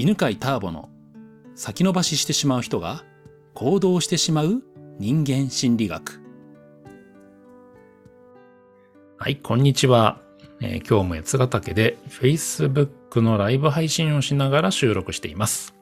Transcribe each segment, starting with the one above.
犬飼ターボの先延ばししてしまう人が行動してしまう人間心理学。はい、こんにちは。えー、今日も八ヶ岳で Facebook のライブ配信をしながら収録しています。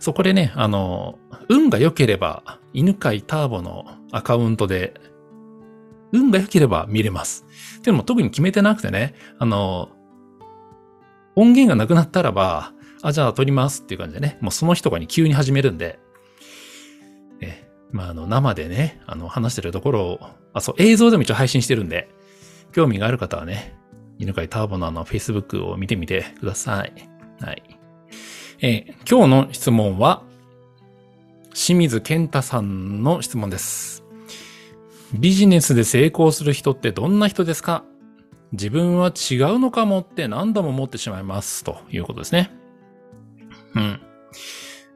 そこでね、あの、運が良ければ、犬飼ターボのアカウントで、運が良ければ見れます。でも特に決めてなくてね、あの、音源がなくなったらば、あ、じゃあ撮りますっていう感じでね、もうその日とかに急に始めるんで、え、まあ、あの、生でね、あの、話してるところを、あ、そう、映像でも一応配信してるんで、興味がある方はね、犬飼ターボのあの、Facebook を見てみてください。はい。えー、今日の質問は、清水健太さんの質問です。ビジネスで成功する人ってどんな人ですか？自分は違うのかもって何度も思ってしまいます。ということですね。うん。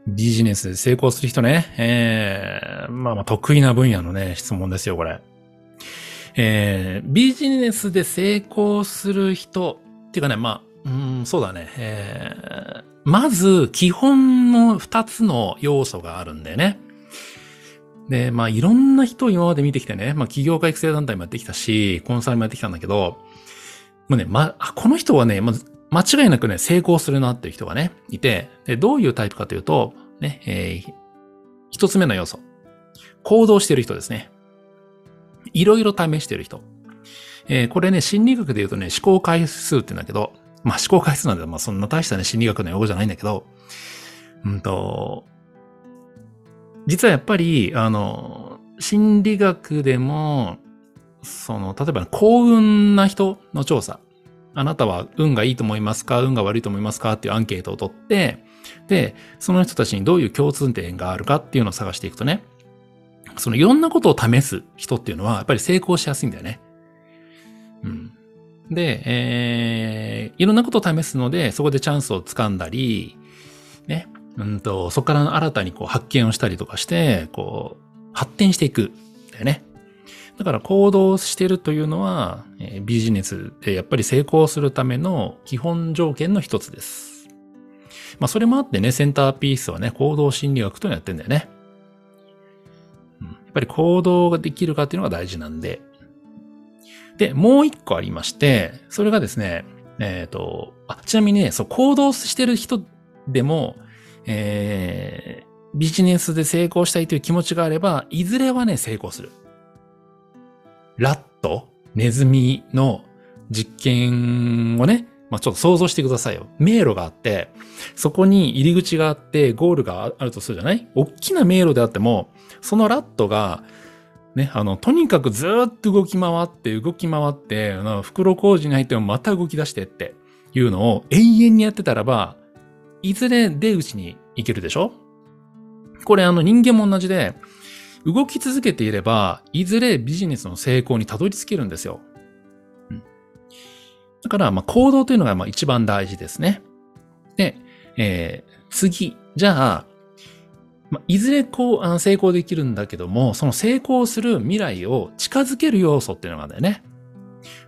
ビジネスで成功する人ね。えー、まあまあ得意な分野のね、質問ですよ、これ。えー、ビジネスで成功する人っていうかね、まあ、うん、そうだね。えー、まず、基本の二つの要素があるんだよね。で、まあ、いろんな人を今まで見てきてね、まあ、企業家育成団体もやってきたし、コンサルもやってきたんだけど、もうね、まあ、この人はね、まず、間違いなくね、成功するなっていう人がね、いて、で、どういうタイプかというと、ね、えー、一つ目の要素。行動してる人ですね。いろいろ試してる人。えー、これね、心理学で言うとね、思考回数って言うんだけど、まあ思考回数なんで、まあそんな大したね、心理学の用語じゃないんだけど、うんと、実はやっぱり、あの、心理学でも、その、例えば幸運な人の調査。あなたは運がいいと思いますか？運が悪いと思いますか？っていうアンケートを取って、で、その人たちにどういう共通点があるかっていうのを探していくとね、そのいろんなことを試す人っていうのは、やっぱり成功しやすいんだよね。うん。で、えー、いろんなことを試すので、そこでチャンスをつかんだり、ね、うんと、そこから新たにこう発見をしたりとかして、こう、発展していく。だよね。だから行動してるというのは、えー、ビジネスでやっぱり成功するための基本条件の一つです。まあそれもあってね、センターピースはね、行動心理学というのやってんだよね。うん、やっぱり行動ができるかっていうのが大事なんで。で、もう一個ありまして、それがですね、えっ、ー、と、あ、ちなみにね、そう、行動してる人でも、えー、ビジネスで成功したいという気持ちがあれば、いずれはね、成功する。ラット、ネズミの実験をね、まあ、ちょっと想像してくださいよ。迷路があって、そこに入り口があって、ゴールがあるとするじゃない？大きな迷路であっても、そのラットが、ね、あの、とにかくずっと動き回って、動き回って、あの袋工事に入ってもまた動き出してっていうのを永遠にやってたらば、いずれ出口に行けるでしょ？これあの人間も同じで、動き続けていれば、いずれビジネスの成功にたどり着けるんですよ。うん、だから、まあ、行動というのがまあ一番大事ですね。で、えー、次。じゃあ、まあ、いずれこうあの成功できるんだけども、その成功する未来を近づける要素っていうのがあるんだよね。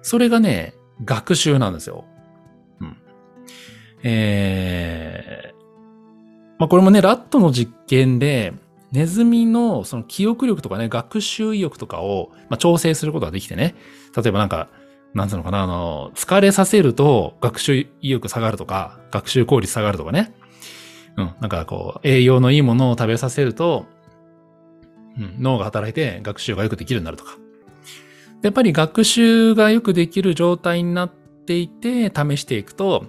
それがね、学習なんですよ。うん。えー、まあ、これもね、ラットの実験で、ネズミのその記憶力とかね、学習意欲とかを、まあ、調整することができてね。例えばなんか、なんつうのかな、あの、疲れさせると学習意欲下がるとか、学習効率下がるとかね。うん、なんかこう、栄養のいいものを食べさせると、うん、脳が働いて学習がよくできるようになるとか。やっぱり学習がよくできる状態になっていて、試していくと、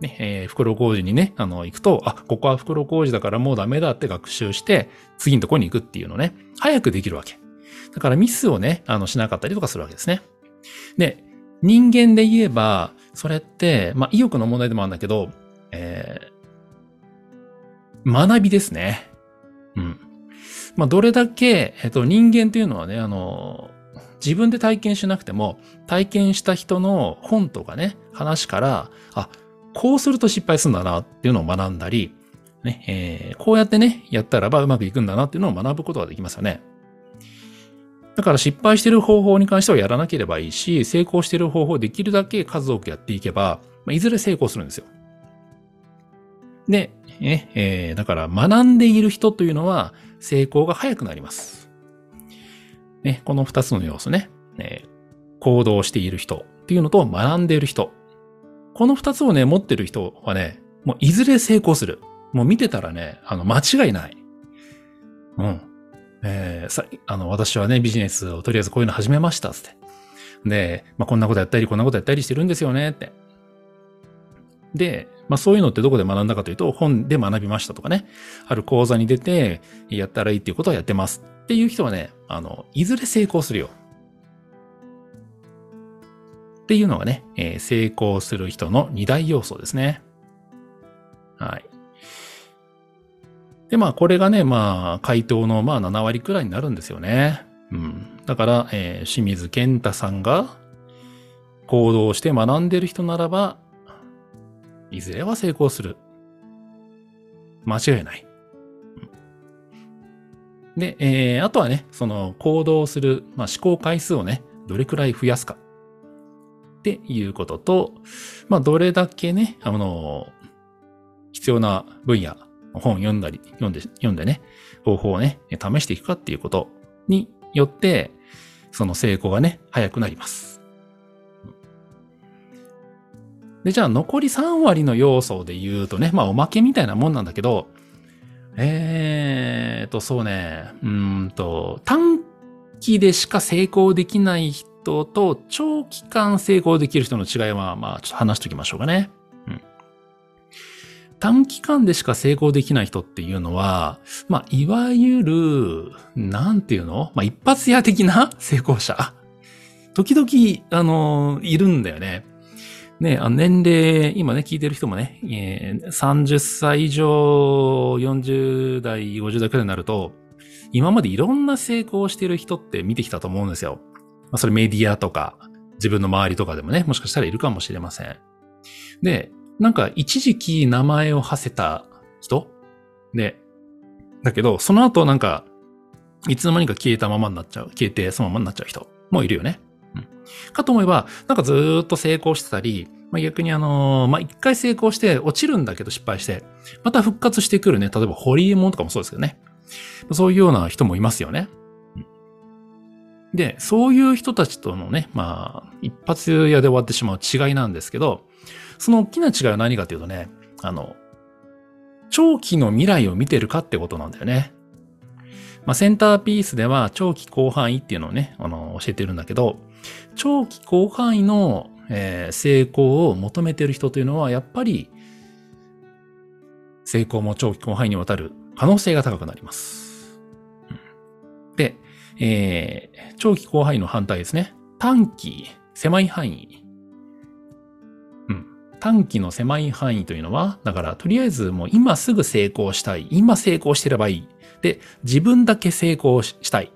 ね、えー、袋工事にね、あの、行くと、あ、ここは袋工事だからもうダメだって学習して、次のとこに行くっていうのね、早くできるわけ。だからミスをね、あの、しなかったりとかするわけですね。で、人間で言えば、それって、まあ、意欲の問題でもあるんだけど、えー、学びですね。うん。まあ、どれだけ、えっと、人間っていうのはね、あの、自分で体験しなくても、体験した人の本とかね、話から、あ、こうすると失敗するんだなっていうのを学んだり、ね、えー、こうやってね、やったらばうまくいくんだなっていうのを学ぶことができますよね。だから失敗してる方法に関してはやらなければいいし、成功してる方法をできるだけ数多くやっていけば、まあ、いずれ成功するんですよ。で、ね、えー、だから学んでいる人というのは成功が早くなります。ね、この二つの要素ね、え、行動している人っていうのと学んでいる人。この二つをね、持ってる人はね、もういずれ成功する。もう見てたらね、あの、間違いない。うん。えー、さ、あの、私はね、ビジネスをとりあえずこういうの始めました、つって。で、まあ、こんなことやったり、こんなことやったりしてるんですよね、って。で、まあそういうのってどこで学んだかというと、本で学びましたとかね、ある講座に出て、やったらいいっていうことをやってますっていう人はね、あの、いずれ成功するよ。っていうのがね、えー、成功する人の二大要素ですね。はい。で、まあ、これがね、まあ、回答のまあ7割くらいになるんですよね。うん。だから、えー、清水健太さんが行動して学んでる人ならば、いずれは成功する。間違いない。で、えー、あとはね、その行動する、まあ、思考回数をね、どれくらい増やすか。っていうことと、まあ、どれだけね、あの、必要な分野、本読んだり、読んで、読んでね、方法をね、試していくかっていうことによって、その成功がね、早くなります。で、じゃあ残り3割の要素で言うとね、まあおまけみたいなもんなんだけど、えーと、そうね、うんと、短期でしか成功できない人と長期間成功できる人の違いは、まあちょっと話しておきましょうかね。短期間でしか成功できない人っていうのは、まあいわゆる、なんていうの？まあ一発屋的な 成功者。時々、あの、いるんだよね。ね、あ年齢、今ね、聞いてる人もね、えー、30歳以上、40代、50代くらいになると、今までいろんな成功してる人って見てきたと思うんですよ。まあ、それメディアとか、自分の周りとかでもね、もしかしたらいるかもしれません。で、なんか一時期名前を馳せた人？で、だけど、その後なんか、いつの間にか消えたままになっちゃう、消えてそのままになっちゃう人もいるよね。うん。かと思えば、なんかずっと成功してたり、まあ、逆にあのー、まあ、一回成功して落ちるんだけど失敗して、また復活してくるね。例えばホリエモンとかもそうですけどね。そういうような人もいますよね。で、そういう人たちとのね、まあ、一発屋で終わってしまう違いなんですけど、その大きな違いは何かというとね、あの、長期の未来を見てるかってことなんだよね。まあ、センターピースでは長期広範囲っていうのをね、あの、教えてるんだけど、長期広範囲の、えー、成功を求めてる人というのは、やっぱり、成功も長期広範囲にわたる可能性が高くなります。うん、で、えー、長期広範囲の反対ですね。短期、狭い範囲。うん。短期の狭い範囲というのは、だから、とりあえずもう今すぐ成功したい。今成功してればいい。で、自分だけ成功したい。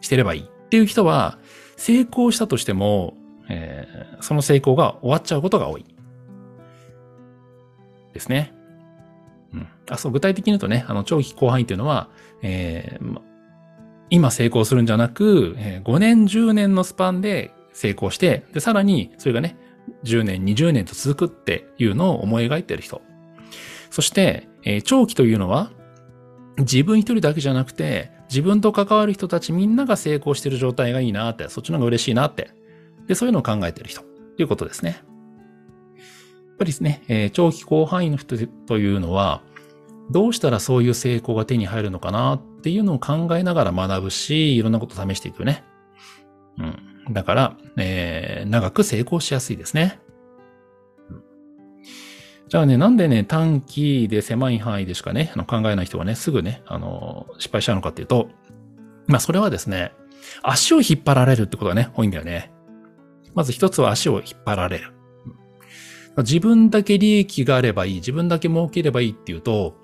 してればいいっていう人は、成功したとしても、えー、その成功が終わっちゃうことが多い。ですね。うん。あ、そう、具体的に言うとね、あの、長期広範囲というのは、えー、今成功するんじゃなく、え、5年、10年のスパンで成功して、で、さらに、それがね、10年、20年と続くっていうのを思い描いてる人。そして、えー、長期というのは、自分一人だけじゃなくて、自分と関わる人たちみんなが成功してる状態がいいなって、そっちの方が嬉しいなって。で、そういうのを考えてる人ということですね。やっぱりですね、えー、長期広範囲の人というのは、どうしたらそういう成功が手に入るのかなっていうのを考えながら学ぶし、いろんなこと試していくね。うん。だから、えー、長く成功しやすいですね。じゃあね、なんでね、短期で狭い範囲でしかね、あの考えない人がね、すぐね、あの、失敗しちゃうのかっていうと、まあそれはですね、足を引っ張られるってことがね、多いんだよね。まず一つは足を引っ張られる。自分だけ利益があればいい、自分だけ儲ければいいっていうと、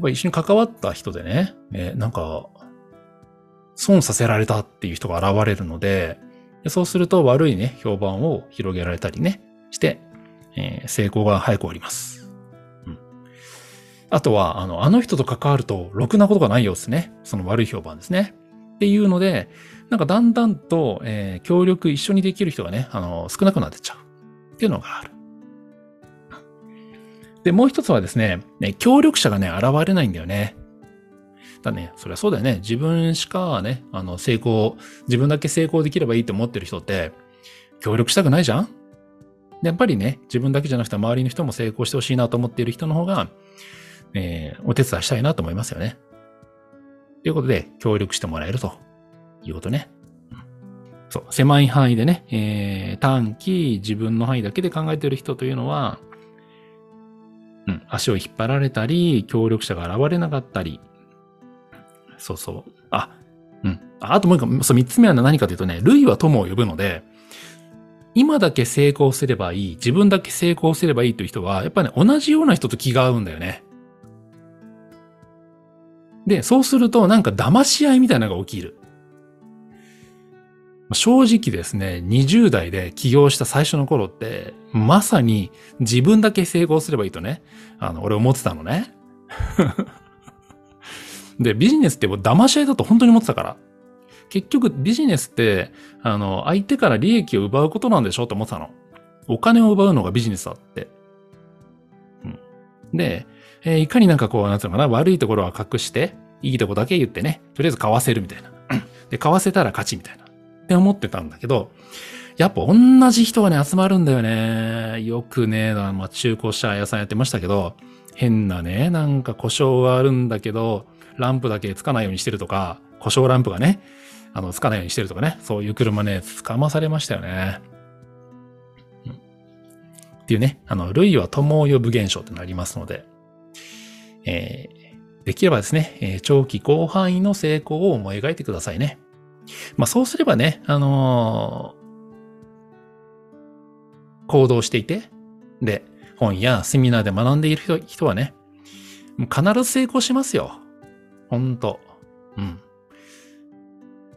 ぱ一緒に関わった人でね、え、なんか、損させられたっていう人が現れるので、そうすると悪いね、評判を広げられたりね、して、えー、成功が早くおります。うん。あとは、あの、あの人と関わると、ろくなことがないようですね。その悪い評判ですね。っていうので、なんかだんだんと、えー、協力一緒にできる人がね、あの、少なくなってっちゃう。っていうのがある。で、もう一つはですね、ね協力者がね、現れないんだよね。だね、そりゃそうだよね。自分しかね、あの、成功、自分だけ成功できればいいと思ってる人って、協力したくないじゃん？やっぱりね、自分だけじゃなくて周りの人も成功してほしいなと思っている人の方が、えー、お手伝いしたいなと思いますよね。ということで、協力してもらえるということね。そう、狭い範囲でね、えー、短期、自分の範囲だけで考えている人というのは、うん、足を引っ張られたり、協力者が現れなかったり、そうそう。あ、うん。あともう一個、そう、三つ目は何かというとね、類は友を呼ぶので、今だけ成功すればいい、自分だけ成功すればいいという人は、やっぱね、同じような人と気が合うんだよね。で、そうするとなんか騙し合いみたいなのが起きる。正直ですね、20代で起業した最初の頃って、まさに自分だけ成功すればいいとね、あの、俺思ってたのね。で、ビジネスって騙し合いだと本当に思ってたから。結局ビジネスって、あの、相手から利益を奪うことなんでしょって思ってたの。お金を奪うのがビジネスだって。うん、で、えー、いかになんかこう、なんつうのかな、悪いところは隠して、いいとこだけ言ってね、とりあえず買わせるみたいな。で、買わせたら勝ちみたいな。って思ってたんだけど、やっぱ同じ人がね、集まるんだよね。よくね、まあ、中古車屋さんやってましたけど、変なね、なんか故障があるんだけど、ランプだけつかないようにしてるとか、故障ランプがね、あの、つかないようにしてるとかね、そういう車ね、捕まされましたよね。うん、っていうね、あの、類は友を呼ぶ現象ってなりますので、えー、できればですね、え、長期広範囲の成功を思い描いてくださいね。まあそうすればね、あのー、行動していて、で、本やセミナーで学んでいる人はね、必ず成功しますよ。ほんと。うん。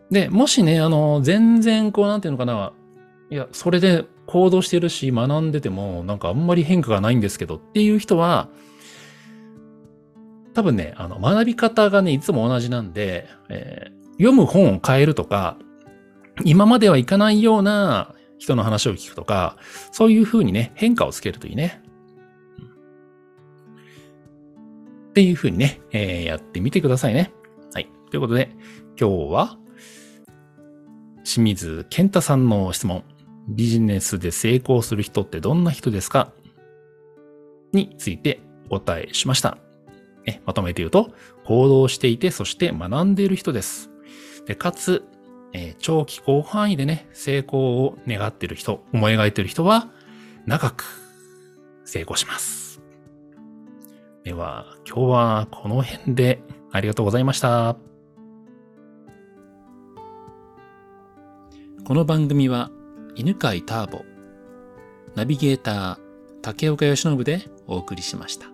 で、もしね、あの、全然こう、なんていうのかな、いや、それで行動してるし、学んでても、なんかあんまり変化がないんですけどっていう人は、多分ね、あの、学び方がね、いつも同じなんで、えー、読む本を変えるとか、今まではいかないような人の話を聞くとか、そういう風にね、変化をつけるといいね。っていう風にね、えー、やってみてくださいね。はい。ということで、今日は、清水健太さんの質問。ビジネスで成功する人ってどんな人ですか？についてお答えしました。まとめて言うと、行動していて、そして学んでいる人です。で、かつ、えー、長期広範囲でね、成功を願っている人、思い描いている人は、長く成功します。では、今日はこの辺でありがとうございました。この番組は、犬飼ターボ、ナビゲーター、竹岡義信でお送りしました。